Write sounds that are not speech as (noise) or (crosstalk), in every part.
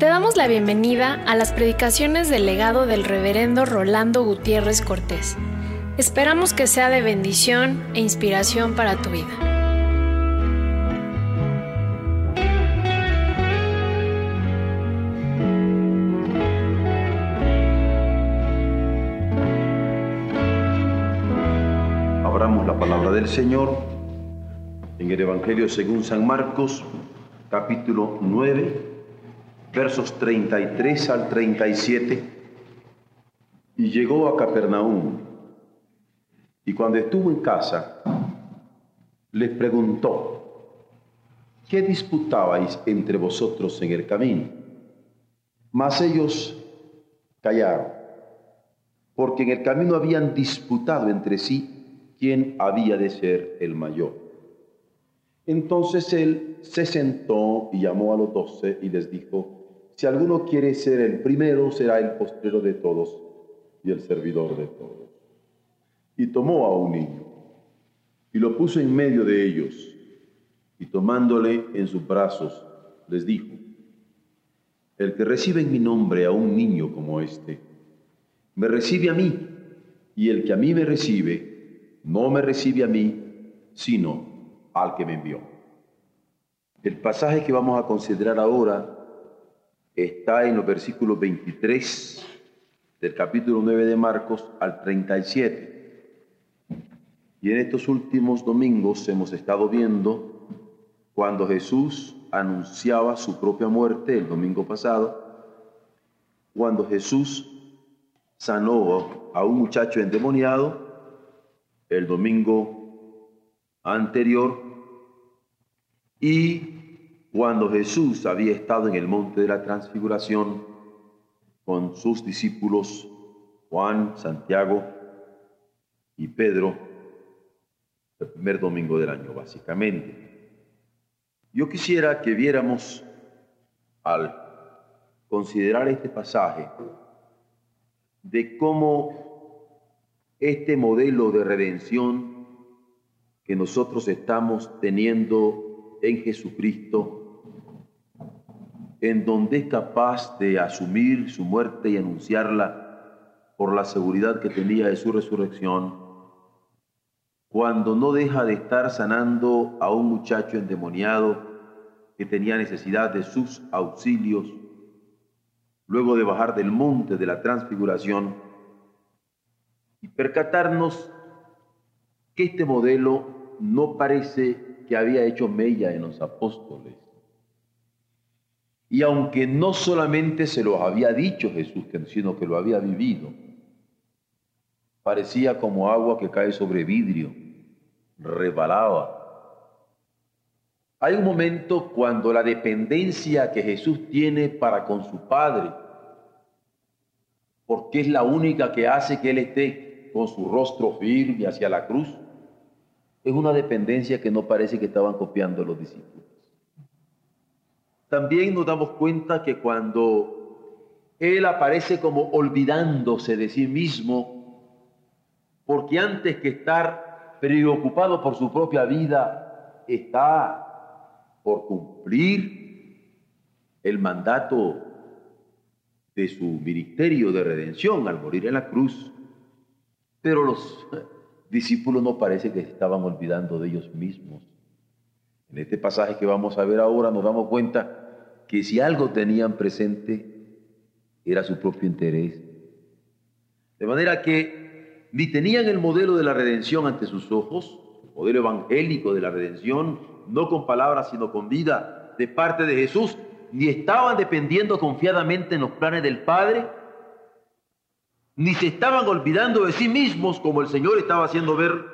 Te damos la bienvenida a las predicaciones del legado del reverendo Rolando Gutiérrez Cortés. Esperamos que sea de bendición e inspiración para tu vida. Abramos la palabra del Señor en el Evangelio según San Marcos, capítulo 9, versos 33 al 37. Y llegó a Capernaum y cuando estuvo en casa, les preguntó, ¿qué disputabais entre vosotros en el camino? Mas ellos callaron, porque en el camino habían disputado entre sí quién había de ser el mayor. Entonces él se sentó y llamó a los doce y les dijo, si alguno quiere ser el primero, será el postrero de todos y el servidor de todos y tomó a un niño y lo puso en medio de ellos y tomándole en sus brazos les dijo, el que recibe en mi nombre a un niño como este, me recibe a mí y el que a mí me recibe, no me recibe a mí, sino al que me envió. El pasaje que vamos a considerar ahora está en los versículos 23 del capítulo 9 de Marcos al 37. Y en estos últimos domingos hemos estado viendo cuando Jesús anunciaba su propia muerte el domingo pasado, cuando Jesús sanó a un muchacho endemoniado el domingo anterior y cuando Jesús había estado en el monte de la transfiguración con sus discípulos Juan, Santiago y Pedro el primer domingo del año, básicamente. Yo quisiera que viéramos al considerar este pasaje de cómo este modelo de redención que nosotros estamos teniendo en Jesucristo, en donde es capaz de asumir su muerte y anunciarla por la seguridad que tenía de su resurrección, cuando no deja de estar sanando a un muchacho endemoniado que tenía necesidad de sus auxilios, luego de bajar del monte de la transfiguración y percatarnos que este modelo no parece que había hecho mella en los apóstoles. Y aunque no solamente se lo había dicho Jesús, sino que lo había vivido, parecía como agua que cae sobre vidrio, rebalaba. Hay un momento cuando la dependencia que Jesús tiene para con su Padre, porque es la única que hace que Él esté con su rostro firme hacia la cruz, es una dependencia que no parece que estaban copiando los discípulos. También nos damos cuenta que cuando Él aparece como olvidándose de sí mismo, porque antes que estar preocupado por su propia vida, está por cumplir el mandato de su ministerio de redención al morir en la cruz. Pero los discípulos no parece que estaban olvidando de ellos mismos. En este pasaje que vamos a ver ahora nos damos cuenta que si algo tenían presente era su propio interés. De manera que ni tenían el modelo de la redención ante sus ojos, el modelo evangélico de la redención, no con palabras sino con vida de parte de Jesús, ni estaban dependiendo confiadamente en los planes del Padre, ni se estaban olvidando de sí mismos como el Señor estaba haciendo ver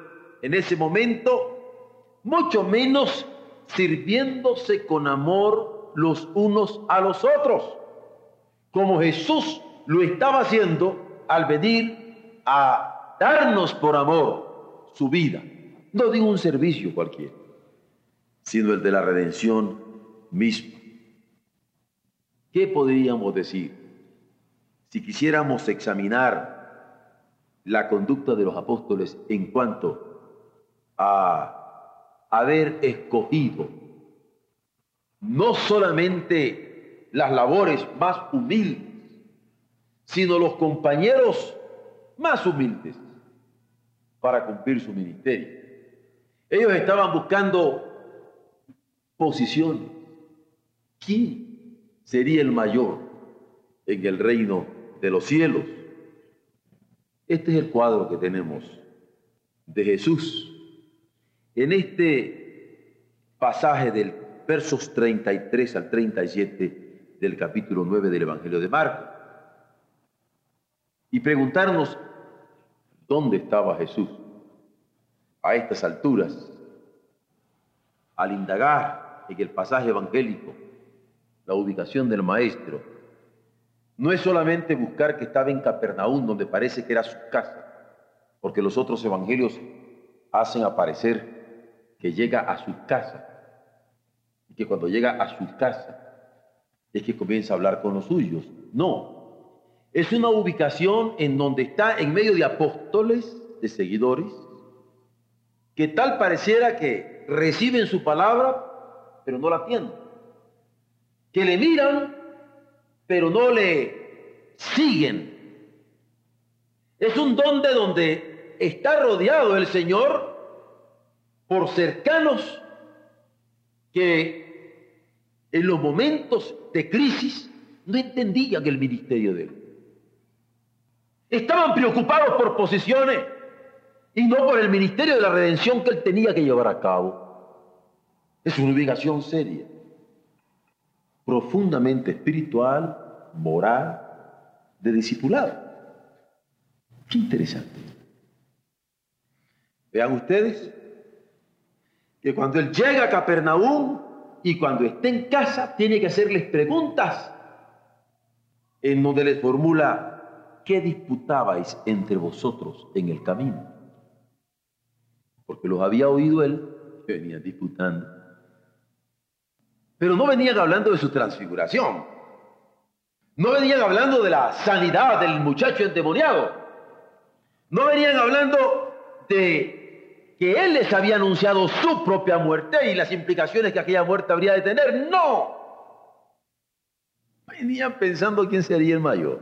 en ese momento, mucho menos sirviéndose con amor los unos a los otros, como Jesús lo estaba haciendo al venir a darnos por amor su vida. No digo un servicio cualquiera, sino el de la redención misma. ¿Qué podríamos decir si quisiéramos examinar la conducta de los apóstoles en cuanto a haber escogido no solamente las labores más humildes, sino los compañeros más humildes para cumplir su ministerio. Ellos estaban buscando posiciones. ¿Quién sería el mayor en el reino de los cielos? Este es el cuadro que tenemos de Jesús. En este pasaje del versos 33 al 37 del capítulo 9 del Evangelio de Marcos. Y preguntarnos dónde estaba Jesús a estas alturas, al indagar en el pasaje evangélico la ubicación del maestro, no es solamente buscar que estaba en Capernaum, donde parece que era su casa, porque los otros evangelios hacen aparecer que llega a su casa, que cuando llega a su casa es que comienza a hablar con los suyos. No, es una ubicación en donde está en medio de apóstoles, de seguidores, que tal pareciera que reciben su palabra, pero no la atienden. Que le miran, pero no le siguen. Es un donde donde está rodeado el Señor por cercanos que en los momentos de crisis no entendían el ministerio de él. Estaban preocupados por posiciones y no por el ministerio de la redención que él tenía que llevar a cabo. Es una obligación seria, profundamente espiritual, moral, de discipulado. Qué interesante. Vean ustedes que cuando él llega a Capernaum y cuando esté en casa, tiene que hacerles preguntas en donde les formula, ¿qué disputabais entre vosotros en el camino? Porque los había oído él, que venían disputando. Pero no venían hablando de su transfiguración. No venían hablando de la sanidad del muchacho endemoniado. No venían hablando de que Él les había anunciado su propia muerte y las implicaciones que aquella muerte habría de tener. No. Venían pensando quién sería el mayor.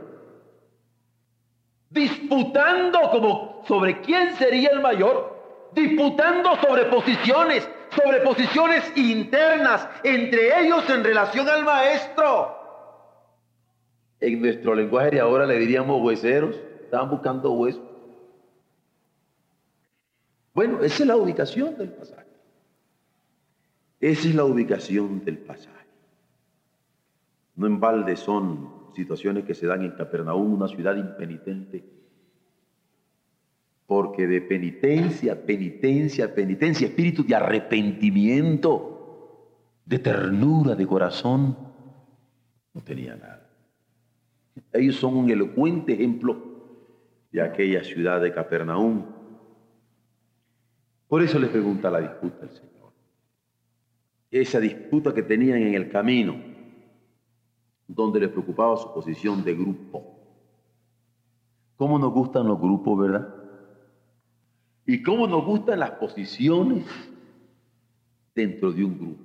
Disputando como sobre quién sería el mayor. Disputando sobre posiciones, sobre posiciones internas entre ellos en relación al maestro. En nuestro lenguaje de ahora le diríamos hueseros. Estaban buscando huesos. Bueno, esa es la ubicación del pasaje. Esa es la ubicación del pasaje. No en balde son situaciones que se dan en Capernaum, una ciudad impenitente. Porque de penitencia, penitencia, penitencia, espíritu de arrepentimiento, de ternura de corazón, no tenía nada. Ellos son un elocuente ejemplo de aquella ciudad de Capernaum por eso les pregunta la disputa al Señor. Esa disputa que tenían en el camino, donde les preocupaba su posición de grupo. ¿Cómo nos gustan los grupos, verdad? Y cómo nos gustan las posiciones dentro de un grupo.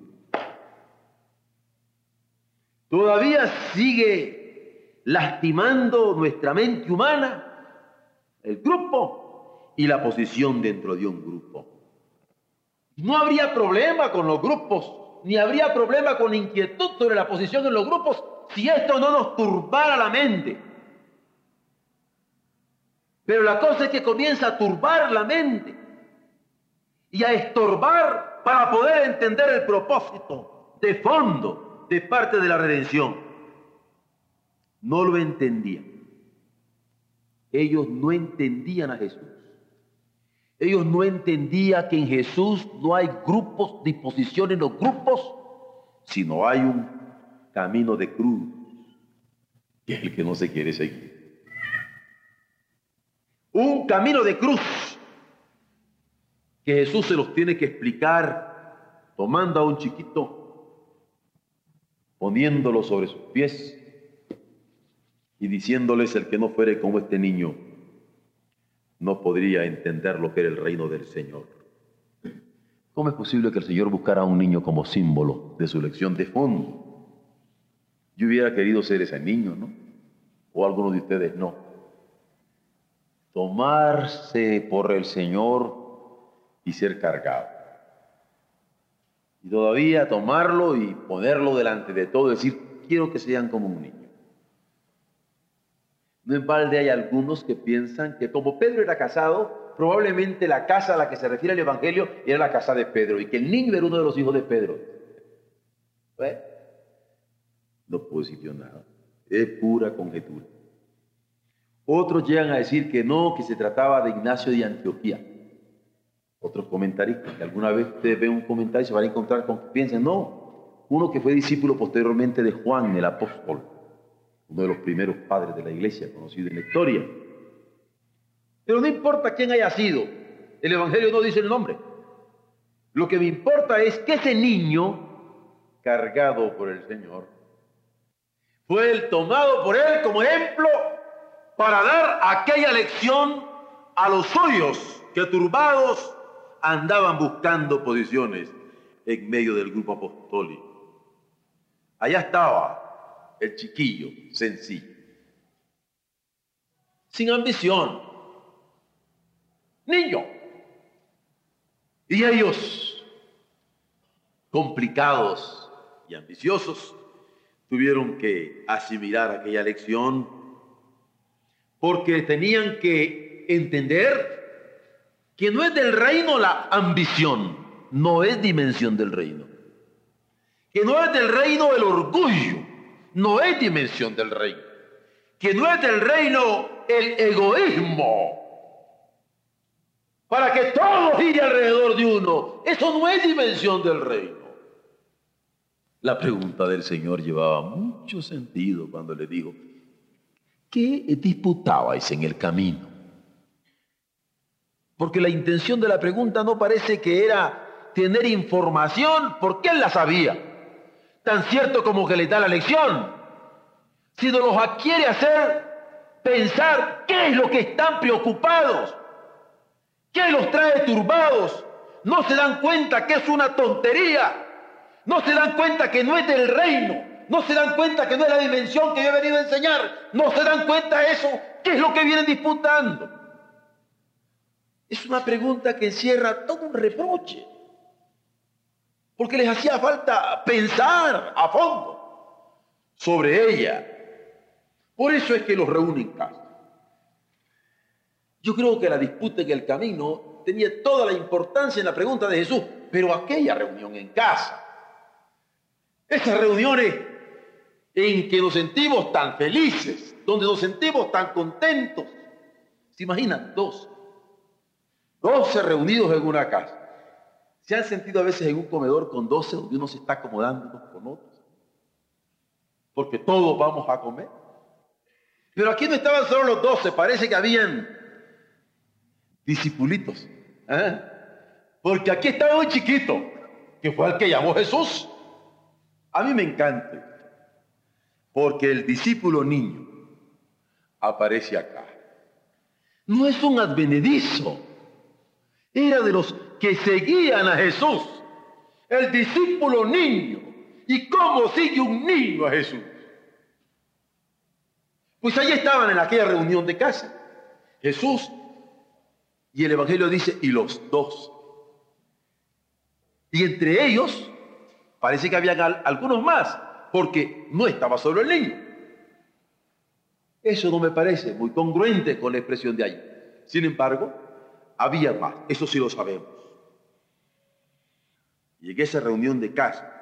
Todavía sigue lastimando nuestra mente humana el grupo y la posición dentro de un grupo. No habría problema con los grupos, ni habría problema con inquietud sobre la posición en los grupos si esto no nos turbara la mente. Pero la cosa es que comienza a turbar la mente y a estorbar para poder entender el propósito de fondo de parte de la redención. No lo entendían. Ellos no entendían a Jesús. Ellos no entendían que en Jesús no hay grupos, disposición en los grupos, sino hay un camino de cruz, que es el que no se quiere seguir. Un camino de cruz que Jesús se los tiene que explicar tomando a un chiquito, poniéndolo sobre sus pies y diciéndoles el que no fuere como este niño no podría entender lo que era el reino del Señor. ¿Cómo es posible que el Señor buscara a un niño como símbolo de su lección de fondo? Yo hubiera querido ser ese niño, ¿no? O algunos de ustedes no. Tomarse por el Señor y ser cargado. Y todavía tomarlo y ponerlo delante de todo, decir, quiero que sean como un niño. No en balde hay algunos que piensan que como Pedro era casado, probablemente la casa a la que se refiere el Evangelio era la casa de Pedro y que el niño era uno de los hijos de Pedro. No yo nada. Es pura conjetura. Otros llegan a decir que no, que se trataba de Ignacio de Antioquía. Otros comentaristas, que alguna vez ustedes ven un comentario y se van a encontrar con que piensen, no, uno que fue discípulo posteriormente de Juan el apóstol, uno de los primeros padres de la iglesia conocido en la historia. Pero no importa quién haya sido, el Evangelio no dice el nombre. Lo que me importa es que ese niño, cargado por el Señor, fue el tomado por él como ejemplo para dar aquella lección a los suyos que turbados andaban buscando posiciones en medio del grupo apostólico. Allá estaba el chiquillo sencillo, sin ambición, niño. Y ellos, complicados y ambiciosos, tuvieron que asimilar aquella lección porque tenían que entender que no es del reino la ambición, no es dimensión del reino. Que no es del reino el orgullo, no es dimensión del reino. Que no es del reino el egoísmo, para que todo gire alrededor de uno. Eso no es dimensión del reino. La pregunta del Señor llevaba mucho sentido cuando le dijo, ¿qué disputabais en el camino? Porque la intención de la pregunta no parece que era tener información porque él la sabía, tan cierto como que le da la lección, sino los quiere hacer pensar qué es lo que están preocupados, ¿Qué los trae turbados? No se dan cuenta que es una tontería. No se dan cuenta que no es del reino. No se dan cuenta que no es la dimensión que yo he venido a enseñar. No se dan cuenta eso. ¿Qué es lo que vienen disputando? Es una pregunta que encierra todo un reproche. Porque les hacía falta pensar a fondo sobre ella. Por eso es que los reúnen en casa. Yo creo que la disputa en el camino tenía toda la importancia en la pregunta de Jesús, pero aquella reunión en casa, esas reuniones en que nos sentimos tan felices, donde nos sentimos tan contentos, ¿se imaginan? Dos, doce reunidos en una casa. ¿Se han sentido a veces en un comedor con doce donde uno se está acomodando con otros? Porque todos vamos a comer. Pero aquí no estaban solo los doce, parece que habían discipulitos. ¿eh? Porque aquí estaba un chiquito, que fue el que llamó Jesús. A mí me encanta, porque el discípulo niño aparece acá. No es un advenedizo, era de los que seguían a Jesús. El discípulo niño. ¿Y cómo sigue un niño a Jesús? Pues allí estaban en aquella reunión de casa. Jesús y el Evangelio dice, y los dos. Y entre ellos, parece que habían algunos más, porque no estaba solo el niño. Eso no me parece muy congruente con la expresión de ahí. Sin embargo, había más, eso sí lo sabemos. Y en esa reunión de casa,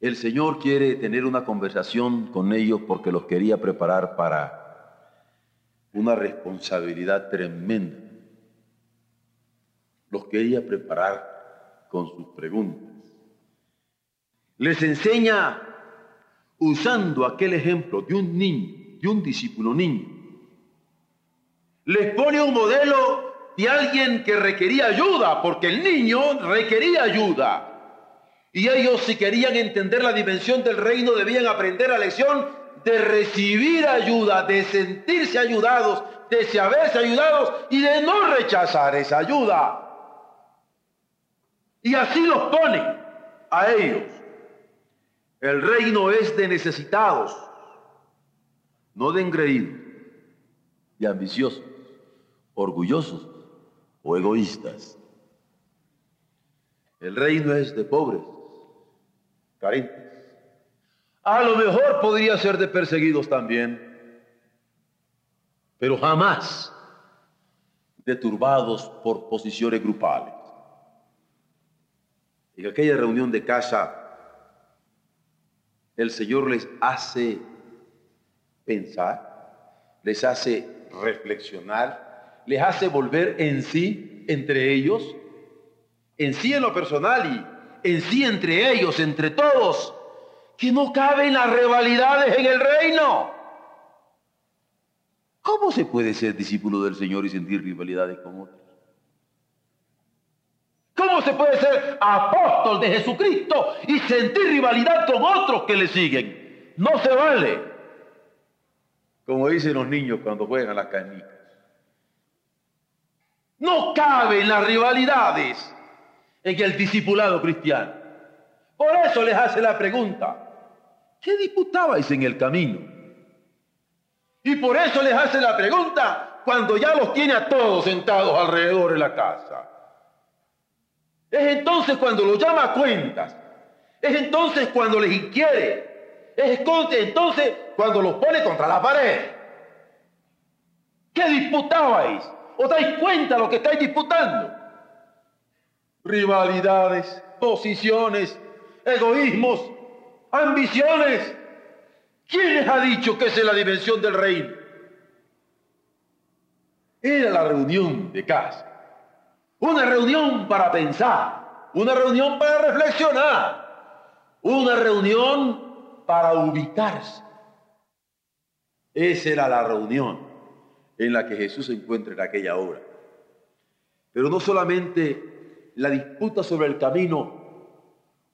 el Señor quiere tener una conversación con ellos porque los quería preparar para una responsabilidad tremenda. Los quería preparar con sus preguntas. Les enseña usando aquel ejemplo de un niño, de un discípulo niño. Les pone un modelo de alguien que requería ayuda, porque el niño requería ayuda. Y ellos si querían entender la dimensión del reino debían aprender la lección de recibir ayuda, de sentirse ayudados, de saberse ayudados y de no rechazar esa ayuda. Y así los pone a ellos. El reino es de necesitados, no de engreídos, de ambiciosos, orgullosos o egoístas. El reino es de pobres, carentes. A lo mejor podría ser de perseguidos también, pero jamás de turbados por posiciones grupales. En aquella reunión de casa, el Señor les hace pensar, les hace reflexionar, les hace volver en sí entre ellos, en sí en lo personal y en sí entre ellos, entre todos, que no caben las rivalidades en el reino. ¿Cómo se puede ser discípulo del Señor y sentir rivalidades con otros? ¿Cómo se puede ser apóstol de Jesucristo y sentir rivalidad con otros que le siguen? No se vale. Como dicen los niños cuando juegan a las canicas. No caben las rivalidades en el discipulado cristiano. Por eso les hace la pregunta, ¿qué disputabais en el camino? Y por eso les hace la pregunta cuando ya los tiene a todos sentados alrededor de la casa. Es entonces cuando los llama a cuentas. Es entonces cuando les inquiere. Es entonces cuando los pone contra la pared. ¿Qué disputabais? ¿Os dais cuenta de lo que estáis disputando? Rivalidades, posiciones, egoísmos, ambiciones. ¿Quién les ha dicho que esa es la dimensión del reino? Era la reunión de casa. Una reunión para pensar, una reunión para reflexionar, una reunión para ubicarse. Esa era la reunión en la que Jesús se encuentra en aquella hora. Pero no solamente la disputa sobre el camino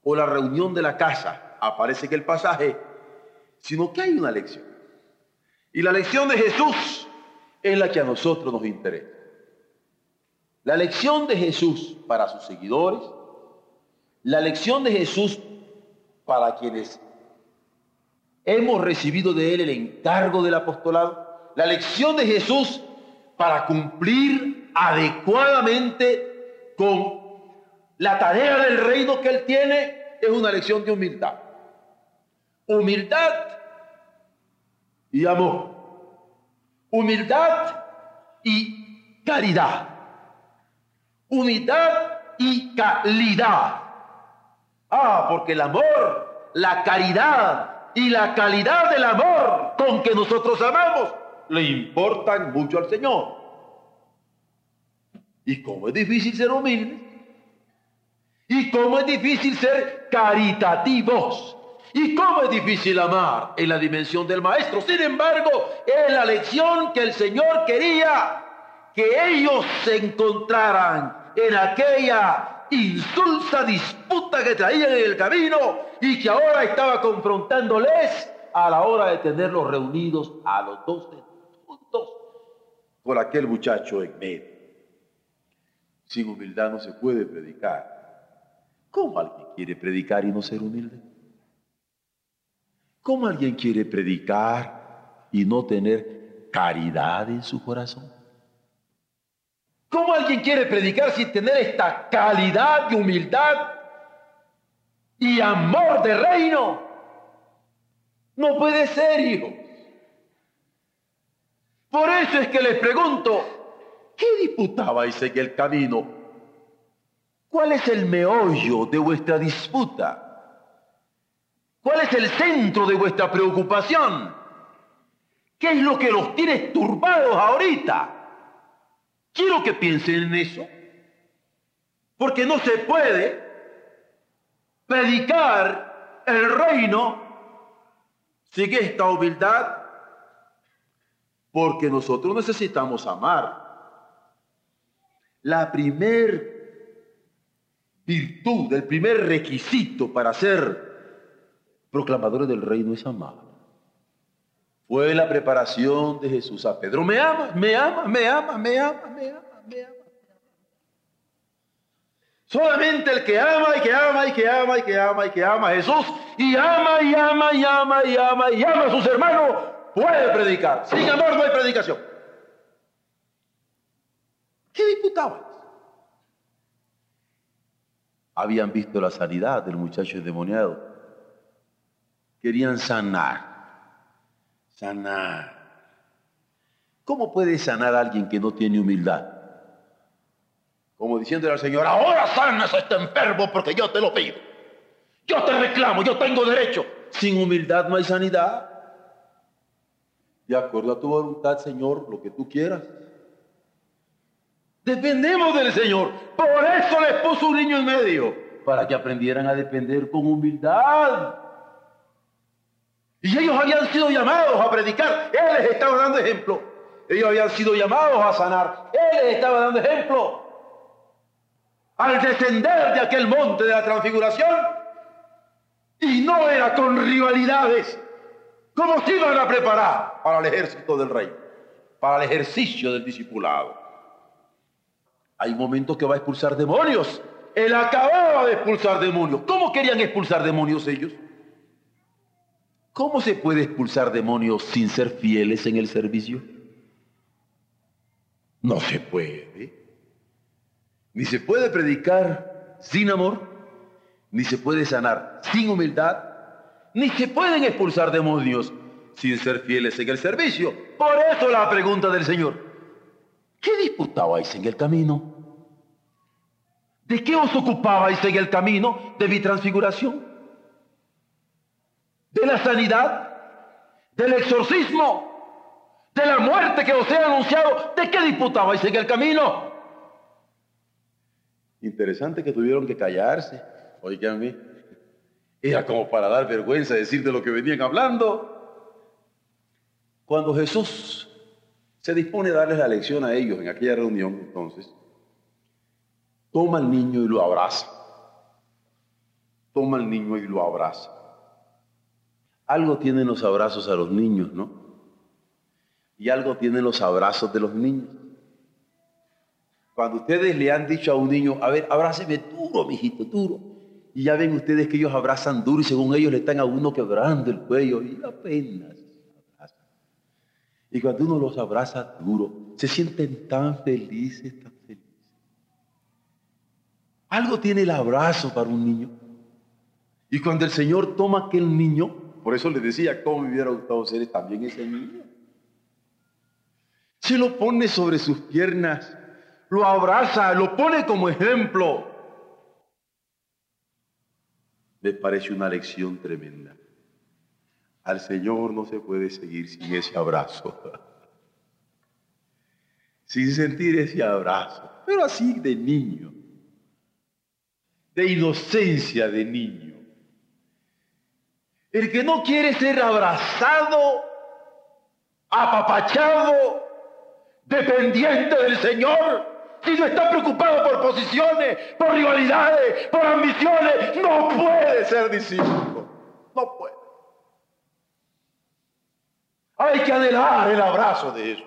o la reunión de la casa aparece que el pasaje, sino que hay una lección. Y la lección de Jesús es la que a nosotros nos interesa. La lección de Jesús para sus seguidores, la lección de Jesús para quienes hemos recibido de Él el encargo del apostolado, la lección de Jesús para cumplir adecuadamente con la tarea del reino que Él tiene, es una lección de humildad. Humildad y amor. Humildad y caridad unidad y calidad. Ah, porque el amor, la caridad y la calidad del amor con que nosotros amamos le importan mucho al Señor. Y cómo es difícil ser humilde. Y cómo es difícil ser caritativos. Y cómo es difícil amar en la dimensión del maestro. Sin embargo, es la lección que el Señor quería que ellos se encontraran en aquella insulsa disputa que traían en el camino y que ahora estaba confrontándoles a la hora de tenerlos reunidos a los dos por aquel muchacho en medio. Sin humildad no se puede predicar. ¿Cómo alguien quiere predicar y no ser humilde? ¿Cómo alguien quiere predicar y no tener caridad en su corazón? ¿Cómo alguien quiere predicar sin tener esta calidad de humildad y amor de reino? No puede ser, hijo. Por eso es que les pregunto, ¿qué disputabais en el camino? ¿Cuál es el meollo de vuestra disputa? ¿Cuál es el centro de vuestra preocupación? ¿Qué es lo que los tiene turbados ahorita? Quiero que piensen en eso, porque no se puede predicar el reino sin esta humildad, porque nosotros necesitamos amar. La primer virtud, el primer requisito para ser proclamadores del reino es amar fue la preparación de Jesús a Pedro. Me ama, me ama, me ama, me ama, me ama, me ama. Solamente el que ama y que ama y que ama y que ama y que ama a Jesús y ama y ama y ama y ama y ama a sus hermanos, puede predicar. Sin amor no hay predicación. ¿Qué diputaban? Habían visto la sanidad del muchacho endemoniado. Querían sanar. Sanar. ¿Cómo puede sanar a alguien que no tiene humildad? Como diciéndole al Señor, ahora sanas a este enfermo porque yo te lo pido. Yo te reclamo, yo tengo derecho. Sin humildad no hay sanidad. De acuerdo a tu voluntad, Señor, lo que tú quieras. Dependemos del Señor. Por eso les puso un niño en medio, para que aprendieran a depender con humildad. Y ellos habían sido llamados a predicar. Él les estaba dando ejemplo. Ellos habían sido llamados a sanar. Él les estaba dando ejemplo. Al descender de aquel monte de la transfiguración, y no era con rivalidades. ¿Cómo se iban a preparar para el ejército del rey? Para el ejercicio del discipulado. Hay momentos que va a expulsar demonios. Él acababa de expulsar demonios. ¿Cómo querían expulsar demonios ellos? ¿Cómo se puede expulsar demonios sin ser fieles en el servicio? No se puede. Ni se puede predicar sin amor ni se puede sanar sin humildad, ni se pueden expulsar demonios sin ser fieles en el servicio. Por eso la pregunta del Señor, ¿qué disputabais en el camino? ¿De qué os ocupabais en el camino de mi transfiguración? ¿De la sanidad? ¿Del exorcismo? ¿De la muerte que os he anunciado? ¿De qué disputabais en el camino? Interesante que tuvieron que callarse Oiganme, era como para dar vergüenza decir de lo que venían hablando. Cuando Jesús se dispone a darles la lección a ellos en aquella reunión, entonces, toma al niño y lo abraza. Toma al niño y lo abraza. Algo tienen los abrazos a los niños, ¿no? Y algo tienen los abrazos de los niños. Cuando ustedes le han dicho a un niño, a ver, abráceme duro, mijito, duro. Y ya ven ustedes que ellos abrazan duro y según ellos le están a uno quebrando el cuello y apenas abrazan. Y cuando uno los abraza duro, se sienten tan felices, tan felices. Algo tiene el abrazo para un niño. Y cuando el Señor toma aquel niño, por eso le decía, ¿cómo me hubiera gustado ser también ese niño? Se lo pone sobre sus piernas, lo abraza, lo pone como ejemplo me parece una lección tremenda. Al Señor no se puede seguir sin ese abrazo, (laughs) sin sentir ese abrazo, pero así de niño, de inocencia de niño. El que no quiere ser abrazado, apapachado, dependiente del Señor, si no está preocupado por posiciones, por rivalidades, por ambiciones, no puede ser discípulo. No puede. Hay que anhelar el abrazo de Jesús.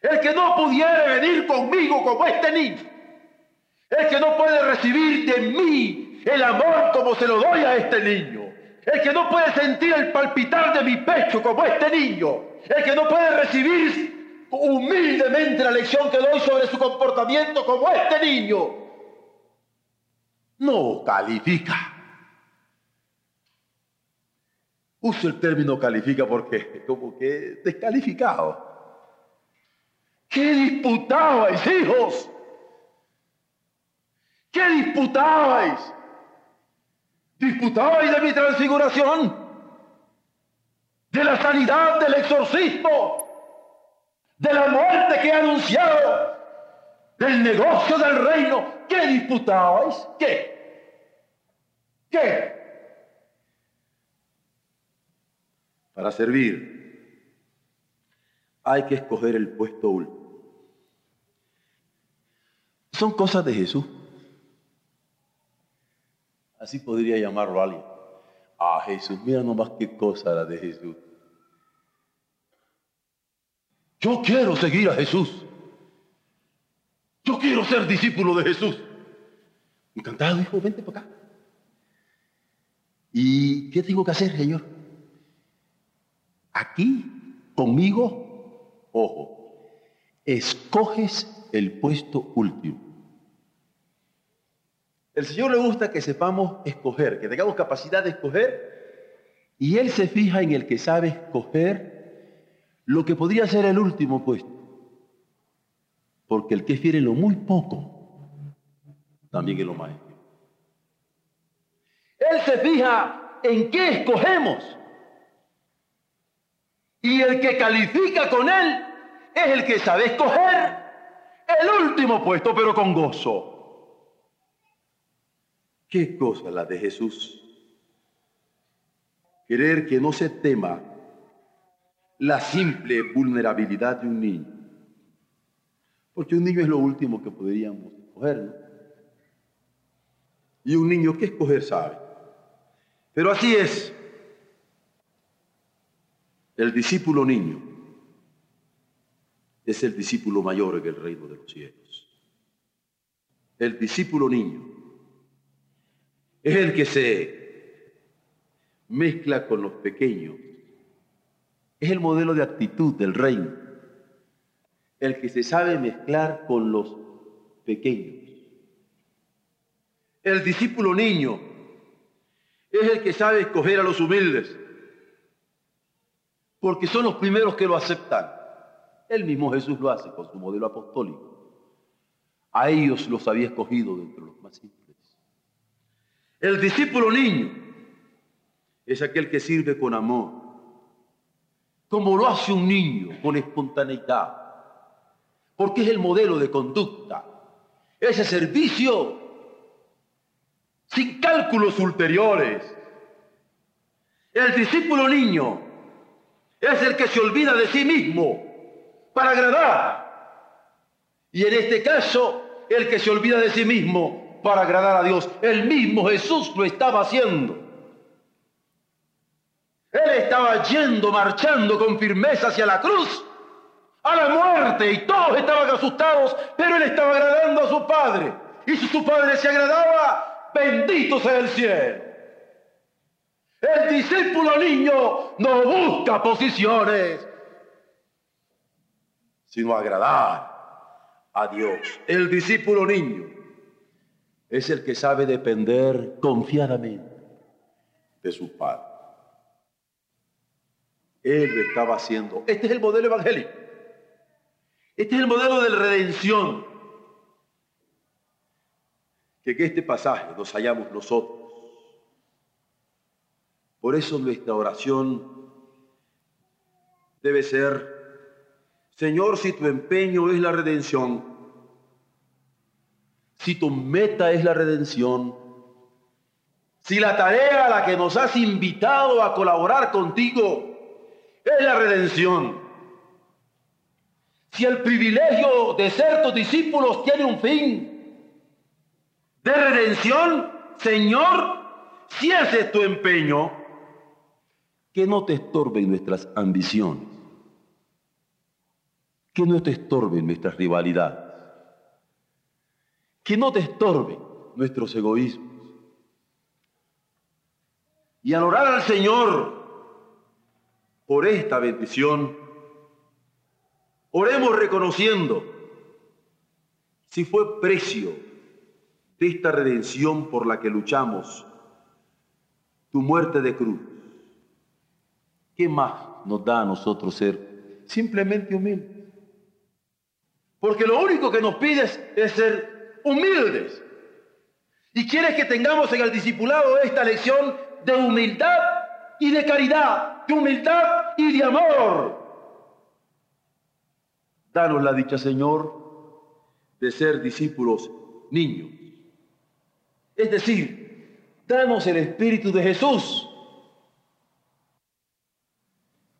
El que no pudiera venir conmigo como este niño. El que no puede recibir de mí el amor como se lo doy a este niño. El que no puede sentir el palpitar de mi pecho como este niño. El que no puede recibir humildemente la lección que doy sobre su comportamiento como este niño, no califica. Uso el término califica porque como que descalificado. ¿Qué disputabais, hijos? ¿Qué disputabais? ¿Disputabais de mi transfiguración? ¿De la sanidad del exorcismo? De la muerte que he anunciado, del negocio del reino. ¿Qué disputabais? ¿Qué? ¿Qué? Para servir hay que escoger el puesto último. Son cosas de Jesús. Así podría llamarlo alguien. Ah, Jesús, mira nomás qué cosa la de Jesús. Yo quiero seguir a Jesús. Yo quiero ser discípulo de Jesús. Encantado, hijo, vente para acá. ¿Y qué tengo que hacer, Señor? Aquí, conmigo, ojo, escoges el puesto último. El Señor le gusta que sepamos escoger, que tengamos capacidad de escoger, y Él se fija en el que sabe escoger lo que podría ser el último puesto. Porque el que fiere lo muy poco, también es lo más. Él se fija en qué escogemos. Y el que califica con Él es el que sabe escoger el último puesto, pero con gozo. ¿Qué cosa la de Jesús? Querer que no se tema la simple vulnerabilidad de un niño. Porque un niño es lo último que podríamos escoger. Y un niño que escoger sabe. Pero así es. El discípulo niño es el discípulo mayor en el reino de los cielos. El discípulo niño es el que se mezcla con los pequeños. Es el modelo de actitud del reino. El que se sabe mezclar con los pequeños. El discípulo niño es el que sabe escoger a los humildes. Porque son los primeros que lo aceptan. El mismo Jesús lo hace con su modelo apostólico. A ellos los había escogido de los más simples. El discípulo niño es aquel que sirve con amor, como lo hace un niño, con espontaneidad, porque es el modelo de conducta, ese servicio sin cálculos ulteriores. El discípulo niño es el que se olvida de sí mismo para agradar. Y en este caso, el que se olvida de sí mismo para agradar a Dios. El mismo Jesús lo estaba haciendo. Él estaba yendo, marchando con firmeza hacia la cruz, a la muerte, y todos estaban asustados, pero él estaba agradando a su Padre. Y si su Padre se agradaba, bendito sea el cielo. El discípulo niño no busca posiciones, sino agradar a Dios. El discípulo niño es el que sabe depender confiadamente de su Padre. Él lo estaba haciendo. Este es el modelo evangélico. Este es el modelo de redención. Que en este pasaje nos hallamos nosotros. Por eso nuestra oración debe ser, Señor, si tu empeño es la redención, si tu meta es la redención, si la tarea a la que nos has invitado a colaborar contigo es la redención, si el privilegio de ser tus discípulos tiene un fin de redención, Señor, si ese es tu empeño, que no te estorben nuestras ambiciones, que no te estorben nuestras rivalidades que no te estorben nuestros egoísmos. Y al orar al Señor por esta bendición, oremos reconociendo si fue precio de esta redención por la que luchamos, tu muerte de cruz. ¿Qué más nos da a nosotros ser simplemente humildes? Porque lo único que nos pides es ser humildes. Y quieres que tengamos en el discipulado esta lección de humildad y de caridad, de humildad y de amor. Danos la dicha, Señor, de ser discípulos niños. Es decir, danos el Espíritu de Jesús.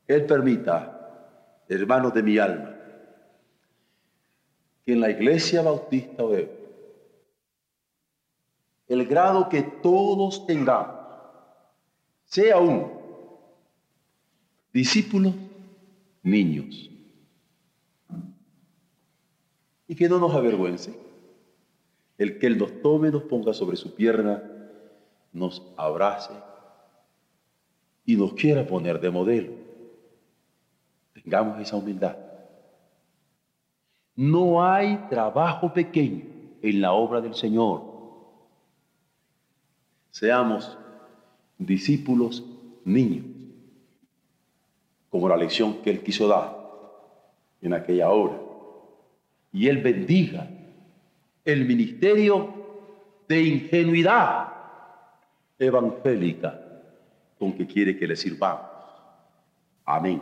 Él permita, hermanos de mi alma, que en la iglesia bautista de el grado que todos tengamos, sea un discípulo, niños. Y que no nos avergüence. El que Él nos tome, nos ponga sobre su pierna, nos abrace y nos quiera poner de modelo. Tengamos esa humildad. No hay trabajo pequeño en la obra del Señor. Seamos discípulos niños, como la lección que Él quiso dar en aquella hora. Y Él bendiga el ministerio de ingenuidad evangélica con que quiere que le sirvamos. Amén.